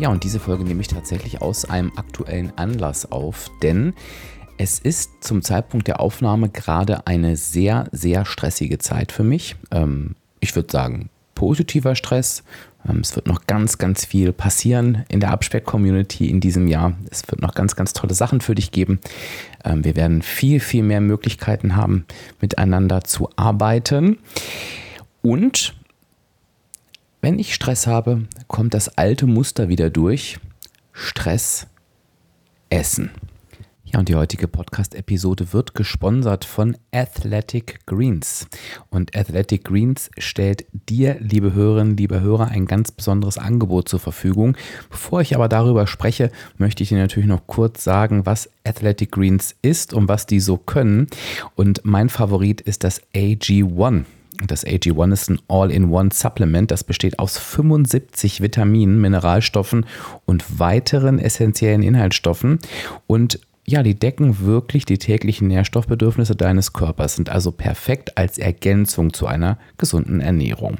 Ja, und diese Folge nehme ich tatsächlich aus einem aktuellen Anlass auf, denn es ist zum Zeitpunkt der Aufnahme gerade eine sehr, sehr stressige Zeit für mich. Ähm, ich würde sagen, positiver Stress. Ähm, es wird noch ganz, ganz viel passieren in der Abspeck-Community in diesem Jahr. Es wird noch ganz, ganz tolle Sachen für dich geben. Ähm, wir werden viel, viel mehr Möglichkeiten haben, miteinander zu arbeiten. Und wenn ich Stress habe, kommt das alte Muster wieder durch. Stress, Essen. Ja, und die heutige Podcast-Episode wird gesponsert von Athletic Greens. Und Athletic Greens stellt dir, liebe Hörerinnen, liebe Hörer, ein ganz besonderes Angebot zur Verfügung. Bevor ich aber darüber spreche, möchte ich dir natürlich noch kurz sagen, was Athletic Greens ist und was die so können. Und mein Favorit ist das AG1. Das AG1 ist ein All-in-One-Supplement. Das besteht aus 75 Vitaminen, Mineralstoffen und weiteren essentiellen Inhaltsstoffen. Und ja, die decken wirklich die täglichen Nährstoffbedürfnisse deines Körpers, sind also perfekt als Ergänzung zu einer gesunden Ernährung.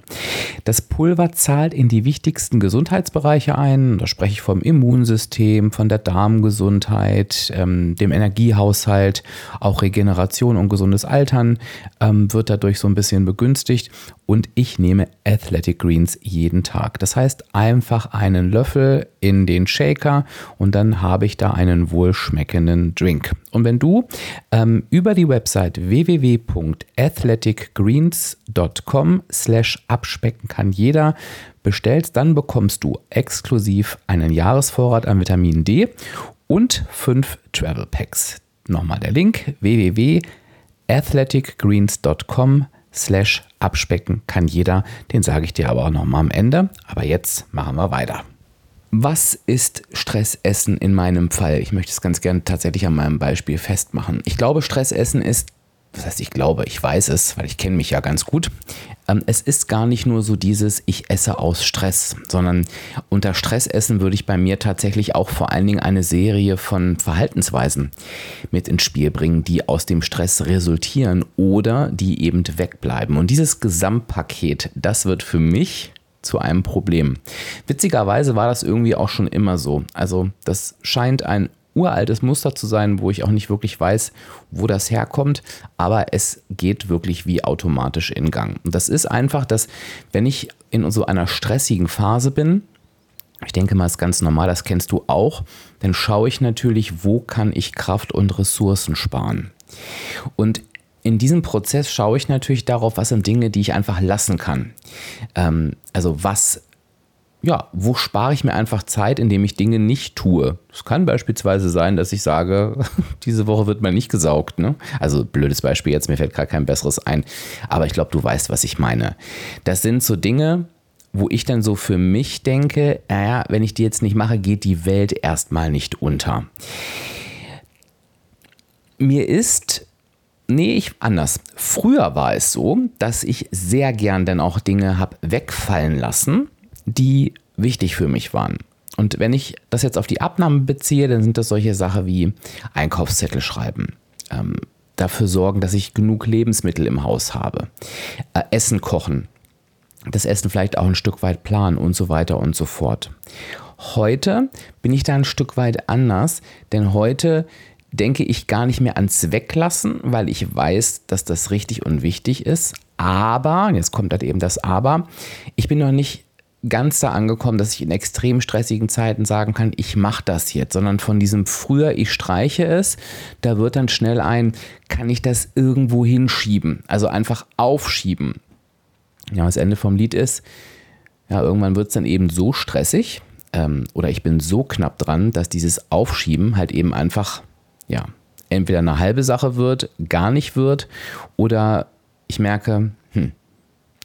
Das Pulver zahlt in die wichtigsten Gesundheitsbereiche ein. Da spreche ich vom Immunsystem, von der Darmgesundheit, ähm, dem Energiehaushalt, auch Regeneration und gesundes Altern ähm, wird dadurch so ein bisschen begünstigt und ich nehme Athletic Greens jeden Tag. Das heißt einfach einen Löffel in den Shaker und dann habe ich da einen wohlschmeckenden Drink. Und wenn du ähm, über die Website www.athleticgreens.com slash abspecken kann jeder bestellst, dann bekommst du exklusiv einen Jahresvorrat an Vitamin D und fünf Travel Packs. Nochmal der Link www.athleticgreens.com slash abspecken kann jeder. Den sage ich dir aber auch nochmal am Ende. Aber jetzt machen wir weiter. Was ist Stressessen in meinem Fall? Ich möchte es ganz gerne tatsächlich an meinem Beispiel festmachen. Ich glaube, Stressessen ist was heißt ich glaube, ich weiß es, weil ich kenne mich ja ganz gut. Ähm, es ist gar nicht nur so dieses, ich esse aus Stress, sondern unter Stressessen würde ich bei mir tatsächlich auch vor allen Dingen eine Serie von Verhaltensweisen mit ins Spiel bringen, die aus dem Stress resultieren oder die eben wegbleiben. Und dieses Gesamtpaket, das wird für mich zu einem Problem. Witzigerweise war das irgendwie auch schon immer so. Also das scheint ein uraltes Muster zu sein, wo ich auch nicht wirklich weiß, wo das herkommt, aber es geht wirklich wie automatisch in Gang. Und das ist einfach, dass wenn ich in so einer stressigen Phase bin, ich denke mal, ist ganz normal, das kennst du auch, dann schaue ich natürlich, wo kann ich Kraft und Ressourcen sparen. Und in diesem Prozess schaue ich natürlich darauf, was sind Dinge, die ich einfach lassen kann. Ähm, also was ja, wo spare ich mir einfach Zeit, indem ich Dinge nicht tue? Es kann beispielsweise sein, dass ich sage, diese Woche wird mal nicht gesaugt. Ne? Also blödes Beispiel jetzt, mir fällt gerade kein besseres ein. Aber ich glaube, du weißt, was ich meine. Das sind so Dinge, wo ich dann so für mich denke, naja, wenn ich die jetzt nicht mache, geht die Welt erstmal nicht unter. Mir ist Nee, ich anders. Früher war es so, dass ich sehr gern dann auch Dinge habe wegfallen lassen, die wichtig für mich waren. Und wenn ich das jetzt auf die Abnahme beziehe, dann sind das solche Sachen wie Einkaufszettel schreiben, ähm, dafür sorgen, dass ich genug Lebensmittel im Haus habe, äh, Essen kochen, das Essen vielleicht auch ein Stück weit planen und so weiter und so fort. Heute bin ich da ein Stück weit anders, denn heute denke ich gar nicht mehr ans Weglassen, weil ich weiß, dass das richtig und wichtig ist. Aber, jetzt kommt halt eben das Aber, ich bin noch nicht ganz da angekommen, dass ich in extrem stressigen Zeiten sagen kann, ich mache das jetzt, sondern von diesem früher, ich streiche es, da wird dann schnell ein, kann ich das irgendwo hinschieben, also einfach aufschieben. Ja, das Ende vom Lied ist, ja, irgendwann wird es dann eben so stressig ähm, oder ich bin so knapp dran, dass dieses Aufschieben halt eben einfach, ja, entweder eine halbe Sache wird, gar nicht wird oder ich merke,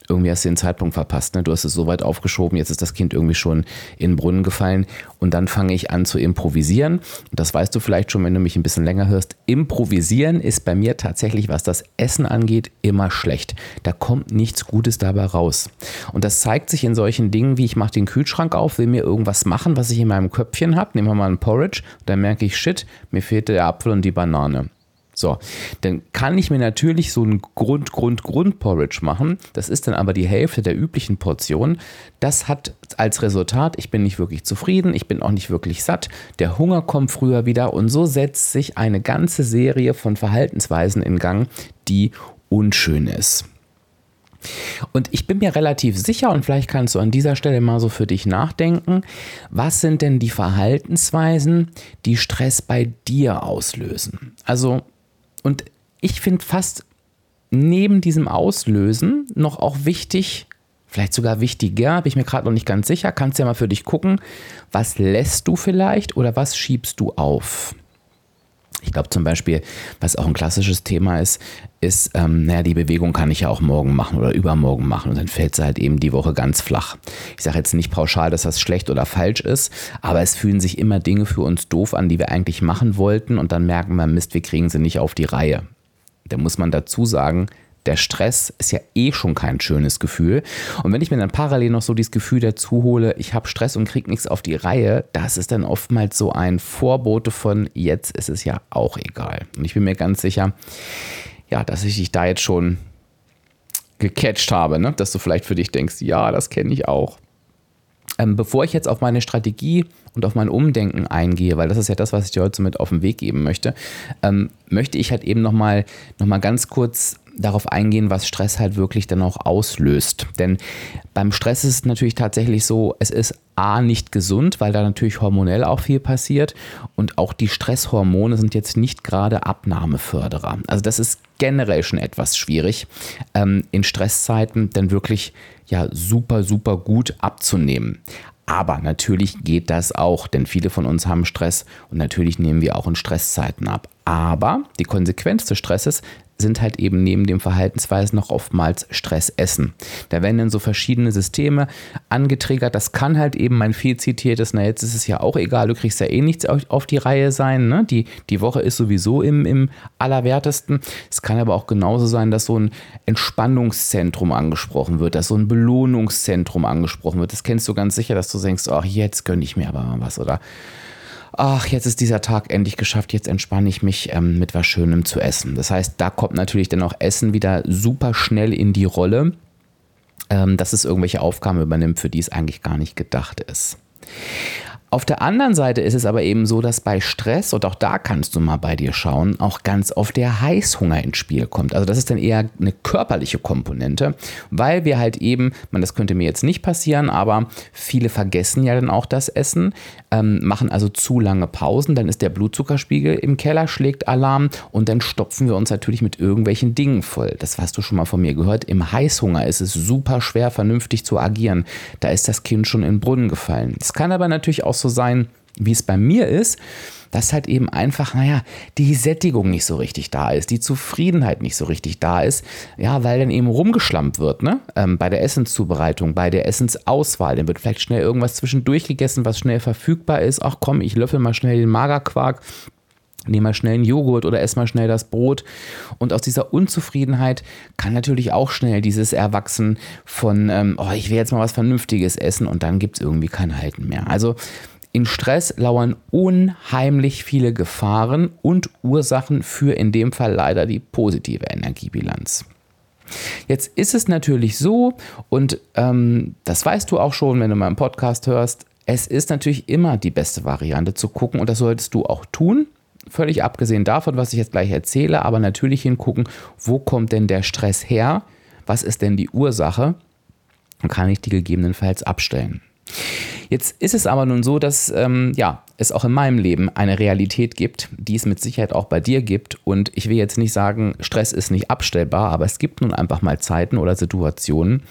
irgendwie hast du den Zeitpunkt verpasst. Ne? Du hast es so weit aufgeschoben, jetzt ist das Kind irgendwie schon in den Brunnen gefallen und dann fange ich an zu improvisieren. Und das weißt du vielleicht schon, wenn du mich ein bisschen länger hörst. Improvisieren ist bei mir tatsächlich, was das Essen angeht, immer schlecht. Da kommt nichts Gutes dabei raus. Und das zeigt sich in solchen Dingen, wie ich mache den Kühlschrank auf, will mir irgendwas machen, was ich in meinem Köpfchen habe. Nehmen wir mal ein Porridge. Dann merke ich, shit, mir fehlt der Apfel und die Banane. So, dann kann ich mir natürlich so ein Grund, Grund, Grund-Porridge machen. Das ist dann aber die Hälfte der üblichen Portion. Das hat als Resultat, ich bin nicht wirklich zufrieden, ich bin auch nicht wirklich satt, der Hunger kommt früher wieder und so setzt sich eine ganze Serie von Verhaltensweisen in Gang, die unschön ist. Und ich bin mir relativ sicher, und vielleicht kannst du an dieser Stelle mal so für dich nachdenken, was sind denn die Verhaltensweisen, die Stress bei dir auslösen? Also und ich finde fast neben diesem Auslösen noch auch wichtig, vielleicht sogar wichtiger, bin ich mir gerade noch nicht ganz sicher, kannst ja mal für dich gucken, was lässt du vielleicht oder was schiebst du auf? Ich glaube zum Beispiel, was auch ein klassisches Thema ist, ist, ähm, naja, die Bewegung kann ich ja auch morgen machen oder übermorgen machen und dann fällt sie halt eben die Woche ganz flach. Ich sage jetzt nicht pauschal, dass das schlecht oder falsch ist, aber es fühlen sich immer Dinge für uns doof an, die wir eigentlich machen wollten und dann merken wir, Mist, wir kriegen sie nicht auf die Reihe. Da muss man dazu sagen, der Stress ist ja eh schon kein schönes Gefühl. Und wenn ich mir dann parallel noch so dieses Gefühl dazu hole, ich habe Stress und kriege nichts auf die Reihe, das ist dann oftmals so ein Vorbote von, jetzt ist es ja auch egal. Und ich bin mir ganz sicher, ja, dass ich dich da jetzt schon gecatcht habe, ne? dass du vielleicht für dich denkst, ja, das kenne ich auch. Ähm, bevor ich jetzt auf meine Strategie und auf mein Umdenken eingehe, weil das ist ja das, was ich dir heute mit auf den Weg geben möchte, ähm, möchte ich halt eben nochmal noch mal ganz kurz darauf eingehen, was Stress halt wirklich dann auch auslöst. Denn beim Stress ist es natürlich tatsächlich so, es ist A nicht gesund, weil da natürlich hormonell auch viel passiert und auch die Stresshormone sind jetzt nicht gerade Abnahmeförderer. Also das ist generell schon etwas schwierig, ähm, in Stresszeiten dann wirklich ja super, super gut abzunehmen. Aber natürlich geht das auch, denn viele von uns haben Stress und natürlich nehmen wir auch in Stresszeiten ab. Aber die Konsequenz des Stresses sind halt eben neben dem Verhaltensweisen noch oftmals Stressessen. Da werden dann so verschiedene Systeme angetriggert. Das kann halt eben mein viel zitiertes, na jetzt ist es ja auch egal, du kriegst ja eh nichts auf die Reihe sein. Ne? Die, die Woche ist sowieso im, im Allerwertesten. Es kann aber auch genauso sein, dass so ein Entspannungszentrum angesprochen wird, dass so ein Belohnungszentrum angesprochen wird. Das kennst du ganz sicher, dass du denkst, ach, jetzt gönne ich mir aber mal was oder ach, jetzt ist dieser Tag endlich geschafft, jetzt entspanne ich mich ähm, mit was Schönem zu essen. Das heißt, da kommt natürlich dann auch Essen wieder super schnell in die Rolle, ähm, dass es irgendwelche Aufgaben übernimmt, für die es eigentlich gar nicht gedacht ist. Auf der anderen Seite ist es aber eben so, dass bei Stress, und auch da kannst du mal bei dir schauen, auch ganz oft der Heißhunger ins Spiel kommt. Also das ist dann eher eine körperliche Komponente, weil wir halt eben, man, das könnte mir jetzt nicht passieren, aber viele vergessen ja dann auch das Essen, ähm, machen also zu lange Pausen, dann ist der Blutzuckerspiegel im Keller, schlägt Alarm und dann stopfen wir uns natürlich mit irgendwelchen Dingen voll. Das hast du schon mal von mir gehört. Im Heißhunger ist es super schwer, vernünftig zu agieren. Da ist das Kind schon in den Brunnen gefallen. Es kann aber natürlich auch so sein, wie es bei mir ist, dass halt eben einfach, naja, die Sättigung nicht so richtig da ist, die Zufriedenheit nicht so richtig da ist, ja, weil dann eben rumgeschlampt wird, ne? Ähm, bei der Essenszubereitung, bei der Essensauswahl, dann wird vielleicht schnell irgendwas zwischendurch gegessen, was schnell verfügbar ist. Ach komm, ich löffel mal schnell den Magerquark nehme mal schnell einen Joghurt oder esse mal schnell das Brot. Und aus dieser Unzufriedenheit kann natürlich auch schnell dieses Erwachsen von, ähm, oh, ich will jetzt mal was Vernünftiges essen und dann gibt es irgendwie kein Halten mehr. Also in Stress lauern unheimlich viele Gefahren und Ursachen für in dem Fall leider die positive Energiebilanz. Jetzt ist es natürlich so, und ähm, das weißt du auch schon, wenn du meinen Podcast hörst, es ist natürlich immer die beste Variante zu gucken und das solltest du auch tun. Völlig abgesehen davon, was ich jetzt gleich erzähle, aber natürlich hingucken, wo kommt denn der Stress her? Was ist denn die Ursache? Und kann ich die gegebenenfalls abstellen. Jetzt ist es aber nun so, dass ähm, ja, es auch in meinem Leben eine Realität gibt, die es mit Sicherheit auch bei dir gibt. Und ich will jetzt nicht sagen, Stress ist nicht abstellbar, aber es gibt nun einfach mal Zeiten oder Situationen,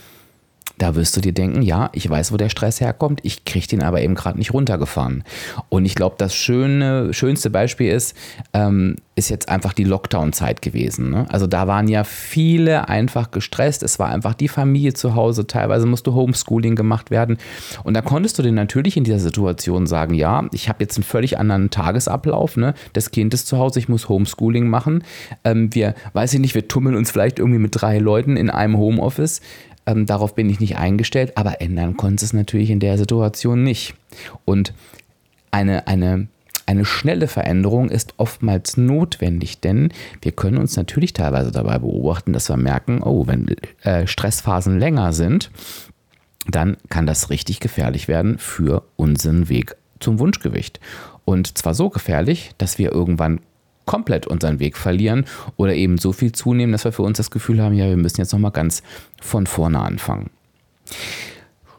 Da wirst du dir denken, ja, ich weiß, wo der Stress herkommt, ich kriege den aber eben gerade nicht runtergefahren. Und ich glaube, das schöne, schönste Beispiel ist, ähm, ist jetzt einfach die Lockdown-Zeit gewesen. Ne? Also da waren ja viele einfach gestresst. Es war einfach die Familie zu Hause. Teilweise musste Homeschooling gemacht werden. Und da konntest du dir natürlich in dieser Situation sagen, ja, ich habe jetzt einen völlig anderen Tagesablauf. Ne? Das Kind ist zu Hause, ich muss Homeschooling machen. Ähm, wir, weiß ich nicht, wir tummeln uns vielleicht irgendwie mit drei Leuten in einem Homeoffice. Ähm, darauf bin ich nicht eingestellt, aber ändern konnte es natürlich in der Situation nicht. Und eine, eine, eine schnelle Veränderung ist oftmals notwendig, denn wir können uns natürlich teilweise dabei beobachten, dass wir merken, oh, wenn äh, Stressphasen länger sind, dann kann das richtig gefährlich werden für unseren Weg zum Wunschgewicht. Und zwar so gefährlich, dass wir irgendwann komplett unseren Weg verlieren oder eben so viel zunehmen, dass wir für uns das Gefühl haben, ja, wir müssen jetzt nochmal ganz von vorne anfangen.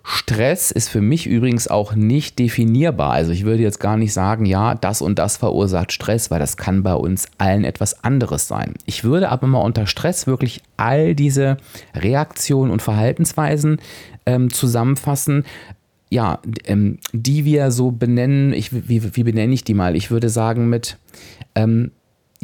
Stress ist für mich übrigens auch nicht definierbar. Also ich würde jetzt gar nicht sagen, ja, das und das verursacht Stress, weil das kann bei uns allen etwas anderes sein. Ich würde aber mal unter Stress wirklich all diese Reaktionen und Verhaltensweisen ähm, zusammenfassen, ja, ähm, die wir so benennen, ich, wie, wie benenne ich die mal? Ich würde sagen mit, ähm,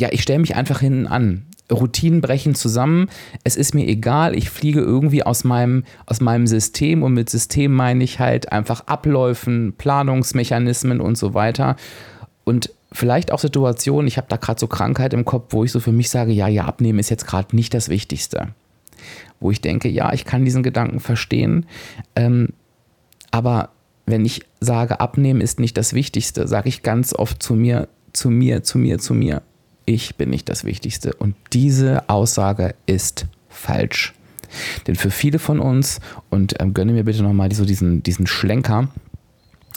ja, ich stelle mich einfach hinten an. Routinen brechen zusammen. Es ist mir egal, ich fliege irgendwie aus meinem, aus meinem System und mit System meine ich halt einfach Abläufen, Planungsmechanismen und so weiter. Und vielleicht auch Situationen, ich habe da gerade so Krankheit im Kopf, wo ich so für mich sage, ja, ja, abnehmen ist jetzt gerade nicht das Wichtigste. Wo ich denke, ja, ich kann diesen Gedanken verstehen, ähm, aber wenn ich sage, abnehmen ist nicht das Wichtigste, sage ich ganz oft zu mir, zu mir, zu mir, zu mir, ich bin nicht das Wichtigste. Und diese Aussage ist falsch. Denn für viele von uns, und ähm, gönne mir bitte nochmal so diesen, diesen Schlenker,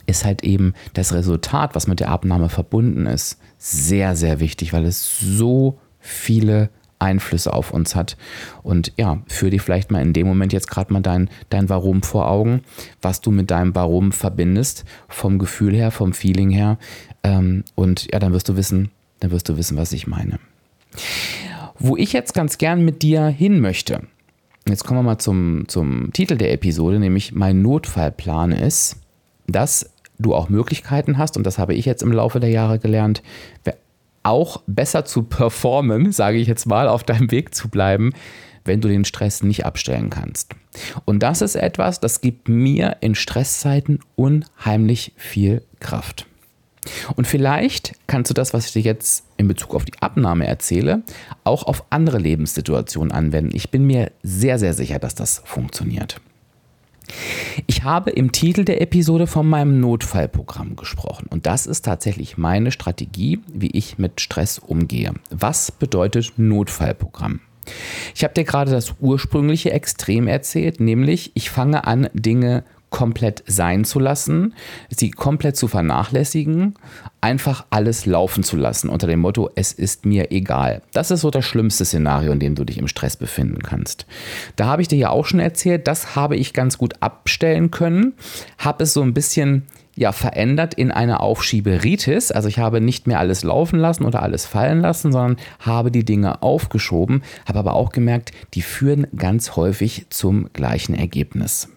ist halt eben das Resultat, was mit der Abnahme verbunden ist, sehr, sehr wichtig, weil es so viele Einflüsse auf uns hat. Und ja, führ dir vielleicht mal in dem Moment jetzt gerade mal dein, dein Warum vor Augen, was du mit deinem Warum verbindest, vom Gefühl her, vom Feeling her. Ähm, und ja, dann wirst du wissen, dann wirst du wissen, was ich meine. Wo ich jetzt ganz gern mit dir hin möchte, jetzt kommen wir mal zum, zum Titel der Episode, nämlich mein Notfallplan ist, dass du auch Möglichkeiten hast, und das habe ich jetzt im Laufe der Jahre gelernt, auch besser zu performen, sage ich jetzt mal, auf deinem Weg zu bleiben, wenn du den Stress nicht abstellen kannst. Und das ist etwas, das gibt mir in Stresszeiten unheimlich viel Kraft. Und vielleicht kannst du das, was ich dir jetzt in Bezug auf die Abnahme erzähle, auch auf andere Lebenssituationen anwenden. Ich bin mir sehr, sehr sicher, dass das funktioniert. Ich habe im Titel der Episode von meinem Notfallprogramm gesprochen und das ist tatsächlich meine Strategie, wie ich mit Stress umgehe. Was bedeutet Notfallprogramm? Ich habe dir gerade das ursprüngliche Extrem erzählt, nämlich ich fange an, Dinge komplett sein zu lassen, sie komplett zu vernachlässigen, einfach alles laufen zu lassen unter dem Motto, es ist mir egal. Das ist so das schlimmste Szenario, in dem du dich im Stress befinden kannst. Da habe ich dir ja auch schon erzählt, das habe ich ganz gut abstellen können, habe es so ein bisschen ja verändert in eine Aufschieberitis. Also ich habe nicht mehr alles laufen lassen oder alles fallen lassen, sondern habe die Dinge aufgeschoben, habe aber auch gemerkt, die führen ganz häufig zum gleichen Ergebnis.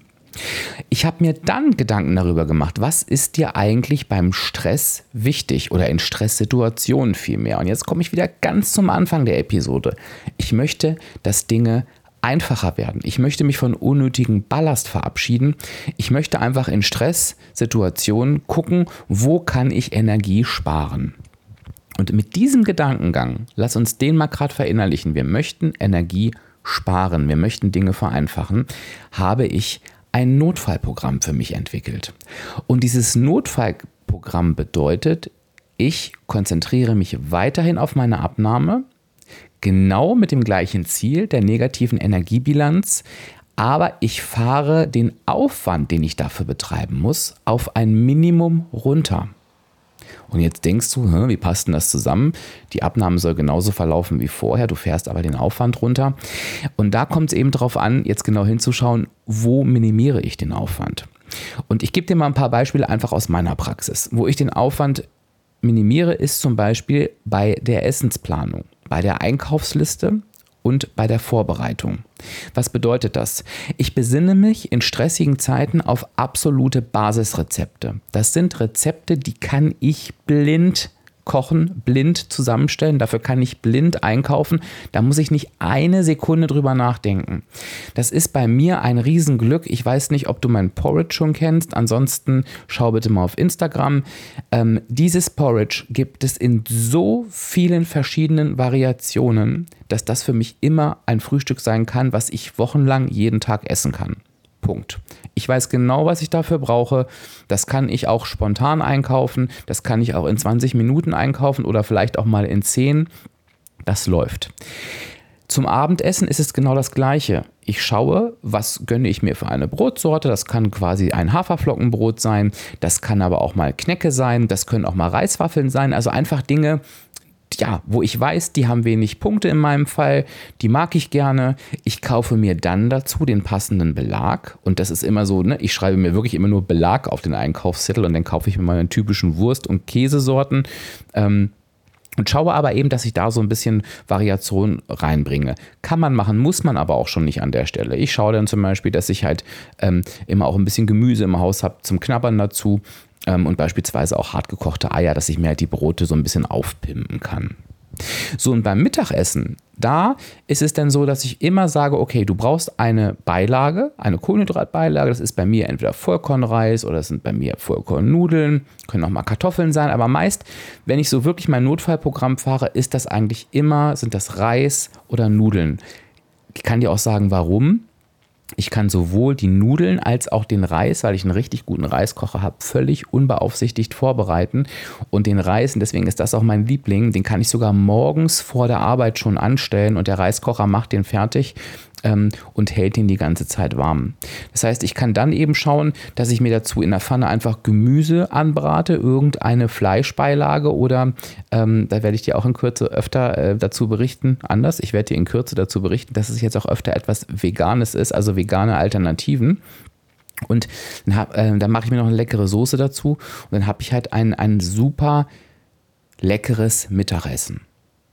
Ich habe mir dann Gedanken darüber gemacht, was ist dir eigentlich beim Stress wichtig oder in Stresssituationen vielmehr. Und jetzt komme ich wieder ganz zum Anfang der Episode. Ich möchte, dass Dinge einfacher werden. Ich möchte mich von unnötigen Ballast verabschieden. Ich möchte einfach in Stresssituationen gucken, wo kann ich Energie sparen. Und mit diesem Gedankengang, lass uns den mal gerade verinnerlichen. Wir möchten Energie sparen, wir möchten Dinge vereinfachen, habe ich ein Notfallprogramm für mich entwickelt. Und dieses Notfallprogramm bedeutet, ich konzentriere mich weiterhin auf meine Abnahme, genau mit dem gleichen Ziel der negativen Energiebilanz, aber ich fahre den Aufwand, den ich dafür betreiben muss, auf ein Minimum runter. Und jetzt denkst du, wie passt denn das zusammen? Die Abnahme soll genauso verlaufen wie vorher, du fährst aber den Aufwand runter. Und da kommt es eben darauf an, jetzt genau hinzuschauen, wo minimiere ich den Aufwand. Und ich gebe dir mal ein paar Beispiele einfach aus meiner Praxis. Wo ich den Aufwand minimiere, ist zum Beispiel bei der Essensplanung, bei der Einkaufsliste und bei der Vorbereitung. Was bedeutet das? Ich besinne mich in stressigen Zeiten auf absolute Basisrezepte. Das sind Rezepte, die kann ich blind kochen, blind zusammenstellen. Dafür kann ich blind einkaufen. Da muss ich nicht eine Sekunde drüber nachdenken. Das ist bei mir ein Riesenglück. Ich weiß nicht, ob du mein Porridge schon kennst. Ansonsten schau bitte mal auf Instagram. Ähm, dieses Porridge gibt es in so vielen verschiedenen Variationen, dass das für mich immer ein Frühstück sein kann, was ich wochenlang jeden Tag essen kann. Punkt. Ich weiß genau, was ich dafür brauche. Das kann ich auch spontan einkaufen. Das kann ich auch in 20 Minuten einkaufen oder vielleicht auch mal in 10. Das läuft. Zum Abendessen ist es genau das Gleiche. Ich schaue, was gönne ich mir für eine Brotsorte. Das kann quasi ein Haferflockenbrot sein. Das kann aber auch mal Knecke sein. Das können auch mal Reiswaffeln sein. Also einfach Dinge, ja, wo ich weiß, die haben wenig Punkte in meinem Fall, die mag ich gerne. Ich kaufe mir dann dazu den passenden Belag und das ist immer so, ne, ich schreibe mir wirklich immer nur Belag auf den Einkaufszettel und dann kaufe ich mir meine typischen Wurst- und Käsesorten. Ähm, und schaue aber eben, dass ich da so ein bisschen Variation reinbringe. Kann man machen, muss man aber auch schon nicht an der Stelle. Ich schaue dann zum Beispiel, dass ich halt ähm, immer auch ein bisschen Gemüse im Haus habe zum Knabbern dazu ähm, und beispielsweise auch hartgekochte Eier, dass ich mir halt die Brote so ein bisschen aufpimpen kann. So, und beim Mittagessen, da ist es dann so, dass ich immer sage, okay, du brauchst eine Beilage, eine Kohlenhydratbeilage. Das ist bei mir entweder Vollkornreis oder das sind bei mir Vollkornnudeln, können auch mal Kartoffeln sein. Aber meist, wenn ich so wirklich mein Notfallprogramm fahre, ist das eigentlich immer, sind das Reis oder Nudeln. Ich kann dir auch sagen, warum. Ich kann sowohl die Nudeln als auch den Reis, weil ich einen richtig guten Reiskocher habe, völlig unbeaufsichtigt vorbereiten. Und den Reis, und deswegen ist das auch mein Liebling, den kann ich sogar morgens vor der Arbeit schon anstellen und der Reiskocher macht den fertig ähm, und hält ihn die ganze Zeit warm. Das heißt, ich kann dann eben schauen, dass ich mir dazu in der Pfanne einfach Gemüse anbrate, irgendeine Fleischbeilage oder ähm, da werde ich dir auch in Kürze öfter äh, dazu berichten, anders, ich werde dir in Kürze dazu berichten, dass es jetzt auch öfter etwas Veganes ist, also vegane Alternativen. Und dann, äh, dann mache ich mir noch eine leckere Soße dazu und dann habe ich halt ein, ein super leckeres Mittagessen.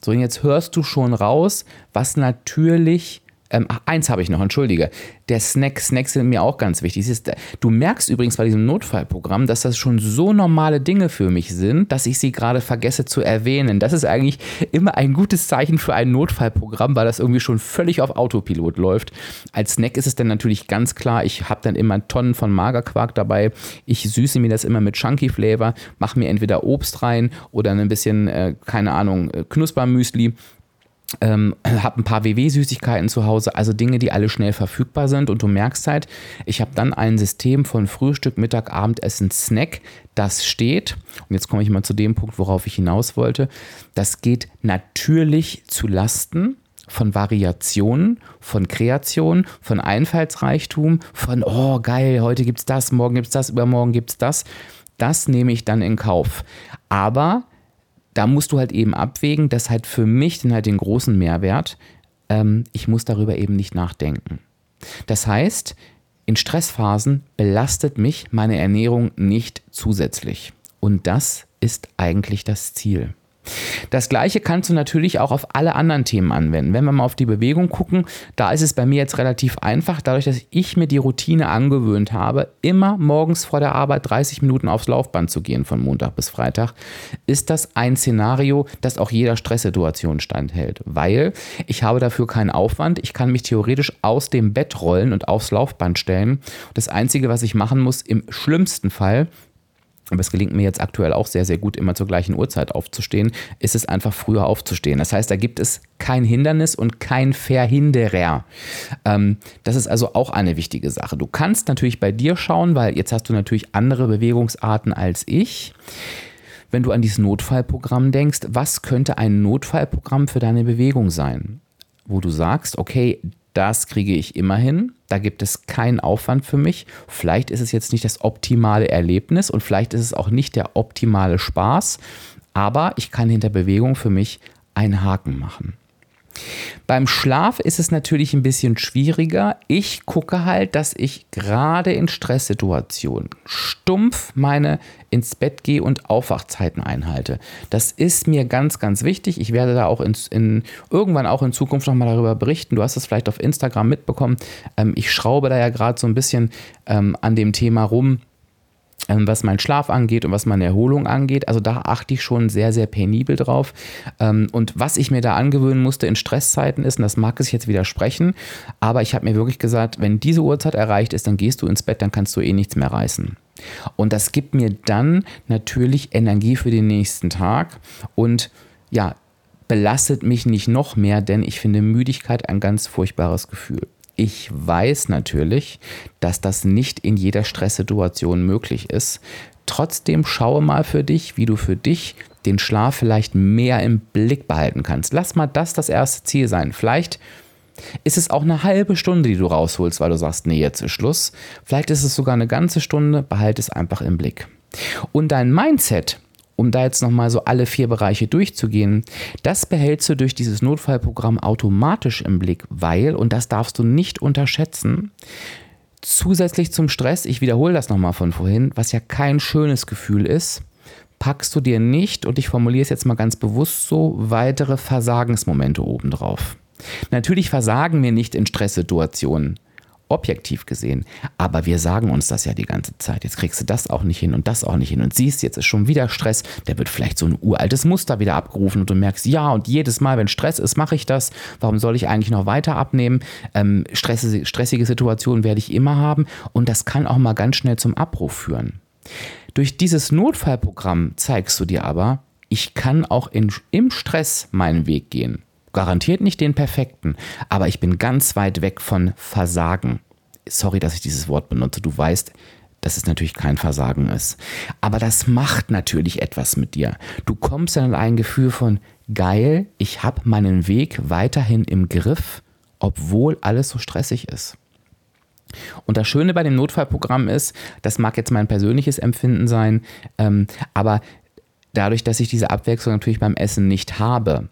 So, und jetzt hörst du schon raus, was natürlich ähm, ach, eins habe ich noch, entschuldige. Der Snack, Snacks sind mir auch ganz wichtig. Ist, du merkst übrigens bei diesem Notfallprogramm, dass das schon so normale Dinge für mich sind, dass ich sie gerade vergesse zu erwähnen. Das ist eigentlich immer ein gutes Zeichen für ein Notfallprogramm, weil das irgendwie schon völlig auf Autopilot läuft. Als Snack ist es dann natürlich ganz klar, ich habe dann immer Tonnen von Magerquark dabei. Ich süße mir das immer mit Chunky Flavor, mache mir entweder Obst rein oder ein bisschen, äh, keine Ahnung, äh, Knuspermüsli ähm, habe ein paar WW-Süßigkeiten zu Hause, also Dinge, die alle schnell verfügbar sind. Und du merkst halt, ich habe dann ein System von Frühstück, Mittag, Abendessen, Snack, das steht. Und jetzt komme ich mal zu dem Punkt, worauf ich hinaus wollte. Das geht natürlich zu Lasten von Variationen, von Kreation, von Einfallsreichtum, von, oh geil, heute gibt es das, morgen gibt es das, übermorgen gibt es das. Das nehme ich dann in Kauf. Aber da musst du halt eben abwägen, das hat für mich dann halt den großen Mehrwert, ähm, ich muss darüber eben nicht nachdenken. Das heißt, in Stressphasen belastet mich meine Ernährung nicht zusätzlich. Und das ist eigentlich das Ziel. Das gleiche kannst du natürlich auch auf alle anderen Themen anwenden. Wenn wir mal auf die Bewegung gucken, da ist es bei mir jetzt relativ einfach, dadurch, dass ich mir die Routine angewöhnt habe, immer morgens vor der Arbeit 30 Minuten aufs Laufband zu gehen von Montag bis Freitag, ist das ein Szenario, das auch jeder Stresssituation standhält, weil ich habe dafür keinen Aufwand, ich kann mich theoretisch aus dem Bett rollen und aufs Laufband stellen. Das Einzige, was ich machen muss, im schlimmsten Fall, aber es gelingt mir jetzt aktuell auch sehr, sehr gut, immer zur gleichen Uhrzeit aufzustehen, ist es einfach früher aufzustehen. Das heißt, da gibt es kein Hindernis und kein Verhinderer. Ähm, das ist also auch eine wichtige Sache. Du kannst natürlich bei dir schauen, weil jetzt hast du natürlich andere Bewegungsarten als ich. Wenn du an dieses Notfallprogramm denkst, was könnte ein Notfallprogramm für deine Bewegung sein? Wo du sagst, okay, das kriege ich immer hin. Da gibt es keinen Aufwand für mich. Vielleicht ist es jetzt nicht das optimale Erlebnis und vielleicht ist es auch nicht der optimale Spaß, aber ich kann hinter Bewegung für mich einen Haken machen. Beim Schlaf ist es natürlich ein bisschen schwieriger. Ich gucke halt, dass ich gerade in Stresssituationen stumpf meine ins Bett gehe und Aufwachzeiten einhalte. Das ist mir ganz, ganz wichtig. Ich werde da auch in, in irgendwann auch in Zukunft nochmal darüber berichten. Du hast es vielleicht auf Instagram mitbekommen. Ähm, ich schraube da ja gerade so ein bisschen ähm, an dem Thema rum was meinen Schlaf angeht und was meine Erholung angeht. Also da achte ich schon sehr, sehr penibel drauf. Ähm, und was ich mir da angewöhnen musste in Stresszeiten ist, und das mag es jetzt widersprechen, aber ich habe mir wirklich gesagt, wenn diese Uhrzeit erreicht ist, dann gehst du ins Bett, dann kannst du eh nichts mehr reißen. Und das gibt mir dann natürlich Energie für den nächsten Tag und ja, belastet mich nicht noch mehr, denn ich finde Müdigkeit ein ganz furchtbares Gefühl. Ich weiß natürlich, dass das nicht in jeder Stresssituation möglich ist. Trotzdem schaue mal für dich, wie du für dich den Schlaf vielleicht mehr im Blick behalten kannst. Lass mal das das erste Ziel sein. Vielleicht ist es auch eine halbe Stunde, die du rausholst, weil du sagst, nee, jetzt ist Schluss. Vielleicht ist es sogar eine ganze Stunde, behalte es einfach im Blick. Und dein Mindset, um da jetzt nochmal so alle vier Bereiche durchzugehen, das behältst du durch dieses Notfallprogramm automatisch im Blick, weil, und das darfst du nicht unterschätzen, zusätzlich zum Stress, ich wiederhole das nochmal von vorhin, was ja kein schönes Gefühl ist, packst du dir nicht, und ich formuliere es jetzt mal ganz bewusst so, weitere Versagensmomente obendrauf. Natürlich versagen wir nicht in Stresssituationen objektiv gesehen. Aber wir sagen uns das ja die ganze Zeit. Jetzt kriegst du das auch nicht hin und das auch nicht hin und siehst, jetzt ist schon wieder Stress. Der wird vielleicht so ein uraltes Muster wieder abgerufen und du merkst, ja, und jedes Mal, wenn Stress ist, mache ich das. Warum soll ich eigentlich noch weiter abnehmen? Ähm, stressige, stressige Situationen werde ich immer haben und das kann auch mal ganz schnell zum Abbruch führen. Durch dieses Notfallprogramm zeigst du dir aber, ich kann auch in, im Stress meinen Weg gehen. Garantiert nicht den perfekten, aber ich bin ganz weit weg von Versagen. Sorry, dass ich dieses Wort benutze. Du weißt, dass es natürlich kein Versagen ist. Aber das macht natürlich etwas mit dir. Du kommst dann in ein Gefühl von, geil, ich habe meinen Weg weiterhin im Griff, obwohl alles so stressig ist. Und das Schöne bei dem Notfallprogramm ist, das mag jetzt mein persönliches Empfinden sein, ähm, aber dadurch, dass ich diese Abwechslung natürlich beim Essen nicht habe,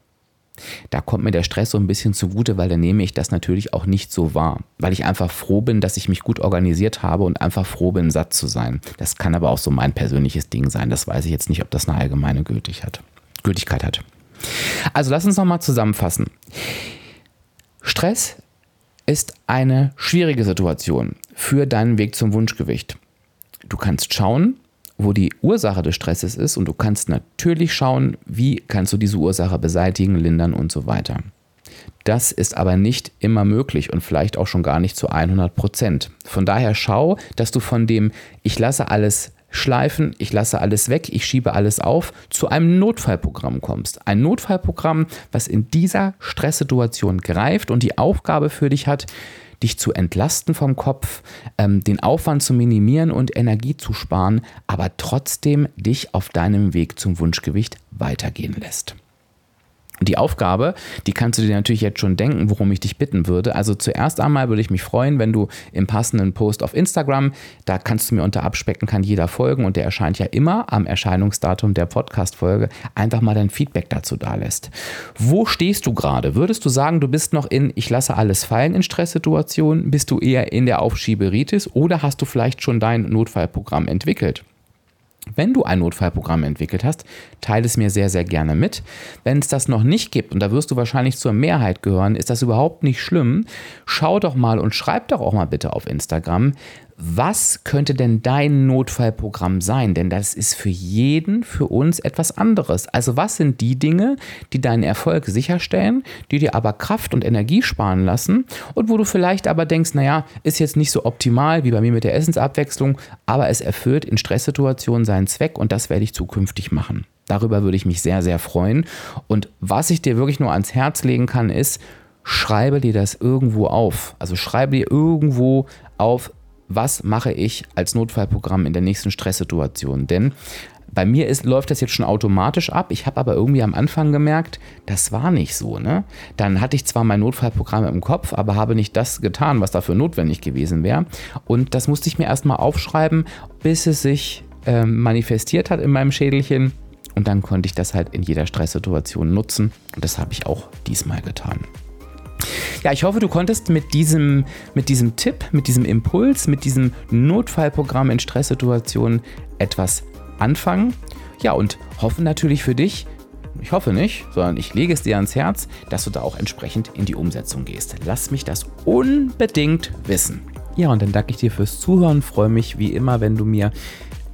da kommt mir der Stress so ein bisschen zugute, weil dann nehme ich das natürlich auch nicht so wahr. Weil ich einfach froh bin, dass ich mich gut organisiert habe und einfach froh bin, satt zu sein. Das kann aber auch so mein persönliches Ding sein. Das weiß ich jetzt nicht, ob das eine allgemeine Gültigkeit hat. Also lass uns nochmal zusammenfassen. Stress ist eine schwierige Situation für deinen Weg zum Wunschgewicht. Du kannst schauen, wo die Ursache des Stresses ist und du kannst natürlich schauen, wie kannst du diese Ursache beseitigen, lindern und so weiter. Das ist aber nicht immer möglich und vielleicht auch schon gar nicht zu 100 Prozent. Von daher schau, dass du von dem ich lasse alles schleifen, ich lasse alles weg, ich schiebe alles auf, zu einem Notfallprogramm kommst. Ein Notfallprogramm, was in dieser Stresssituation greift und die Aufgabe für dich hat, dich zu entlasten vom Kopf, ähm, den Aufwand zu minimieren und Energie zu sparen, aber trotzdem dich auf deinem Weg zum Wunschgewicht weitergehen lässt. Die Aufgabe, die kannst du dir natürlich jetzt schon denken, worum ich dich bitten würde. Also zuerst einmal würde ich mich freuen, wenn du im passenden Post auf Instagram, da kannst du mir unter Abspecken kann jeder folgen und der erscheint ja immer am Erscheinungsdatum der Podcast-Folge, einfach mal dein Feedback dazu da lässt. Wo stehst du gerade? Würdest du sagen, du bist noch in Ich lasse alles fallen in Stresssituationen? Bist du eher in der Aufschieberitis oder hast du vielleicht schon dein Notfallprogramm entwickelt? Wenn du ein Notfallprogramm entwickelt hast, teile es mir sehr, sehr gerne mit. Wenn es das noch nicht gibt, und da wirst du wahrscheinlich zur Mehrheit gehören, ist das überhaupt nicht schlimm. Schau doch mal und schreib doch auch mal bitte auf Instagram, was könnte denn dein Notfallprogramm sein? Denn das ist für jeden, für uns etwas anderes. Also was sind die Dinge, die deinen Erfolg sicherstellen, die dir aber Kraft und Energie sparen lassen und wo du vielleicht aber denkst, naja, ist jetzt nicht so optimal wie bei mir mit der Essensabwechslung, aber es erfüllt in Stresssituationen seinen Zweck und das werde ich zukünftig machen. Darüber würde ich mich sehr, sehr freuen. Und was ich dir wirklich nur ans Herz legen kann, ist, schreibe dir das irgendwo auf. Also schreibe dir irgendwo auf, was mache ich als Notfallprogramm in der nächsten Stresssituation. Denn bei mir ist, läuft das jetzt schon automatisch ab. Ich habe aber irgendwie am Anfang gemerkt, das war nicht so. Ne? Dann hatte ich zwar mein Notfallprogramm im Kopf, aber habe nicht das getan, was dafür notwendig gewesen wäre. Und das musste ich mir erstmal aufschreiben, bis es sich äh, manifestiert hat in meinem Schädelchen. und dann konnte ich das halt in jeder Stresssituation nutzen und das habe ich auch diesmal getan. Ja, ich hoffe, du konntest mit diesem, mit diesem Tipp, mit diesem Impuls, mit diesem Notfallprogramm in Stresssituationen etwas anfangen. Ja, und hoffe natürlich für dich, ich hoffe nicht, sondern ich lege es dir ans Herz, dass du da auch entsprechend in die Umsetzung gehst. Lass mich das unbedingt wissen. Ja, und dann danke ich dir fürs Zuhören. Freue mich wie immer, wenn du mir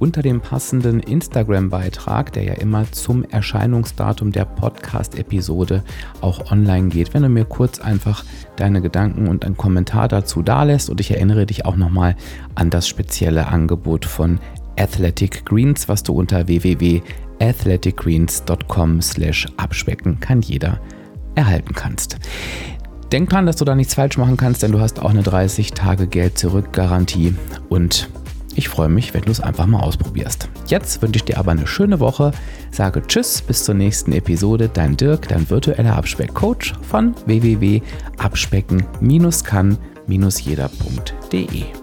unter dem passenden Instagram-Beitrag, der ja immer zum Erscheinungsdatum der Podcast-Episode auch online geht, wenn du mir kurz einfach deine Gedanken und einen Kommentar dazu dalässt. Und ich erinnere dich auch nochmal an das spezielle Angebot von Athletic Greens, was du unter www.athleticgreens.com slash abspecken kann jeder erhalten kannst. Denk dran, dass du da nichts falsch machen kannst, denn du hast auch eine 30 Tage Geld zurück Garantie und ich freue mich, wenn du es einfach mal ausprobierst. Jetzt wünsche ich dir aber eine schöne Woche, sage Tschüss, bis zur nächsten Episode. Dein Dirk, dein virtueller Abspeck-Coach von www.abspecken-kann-jeder.de.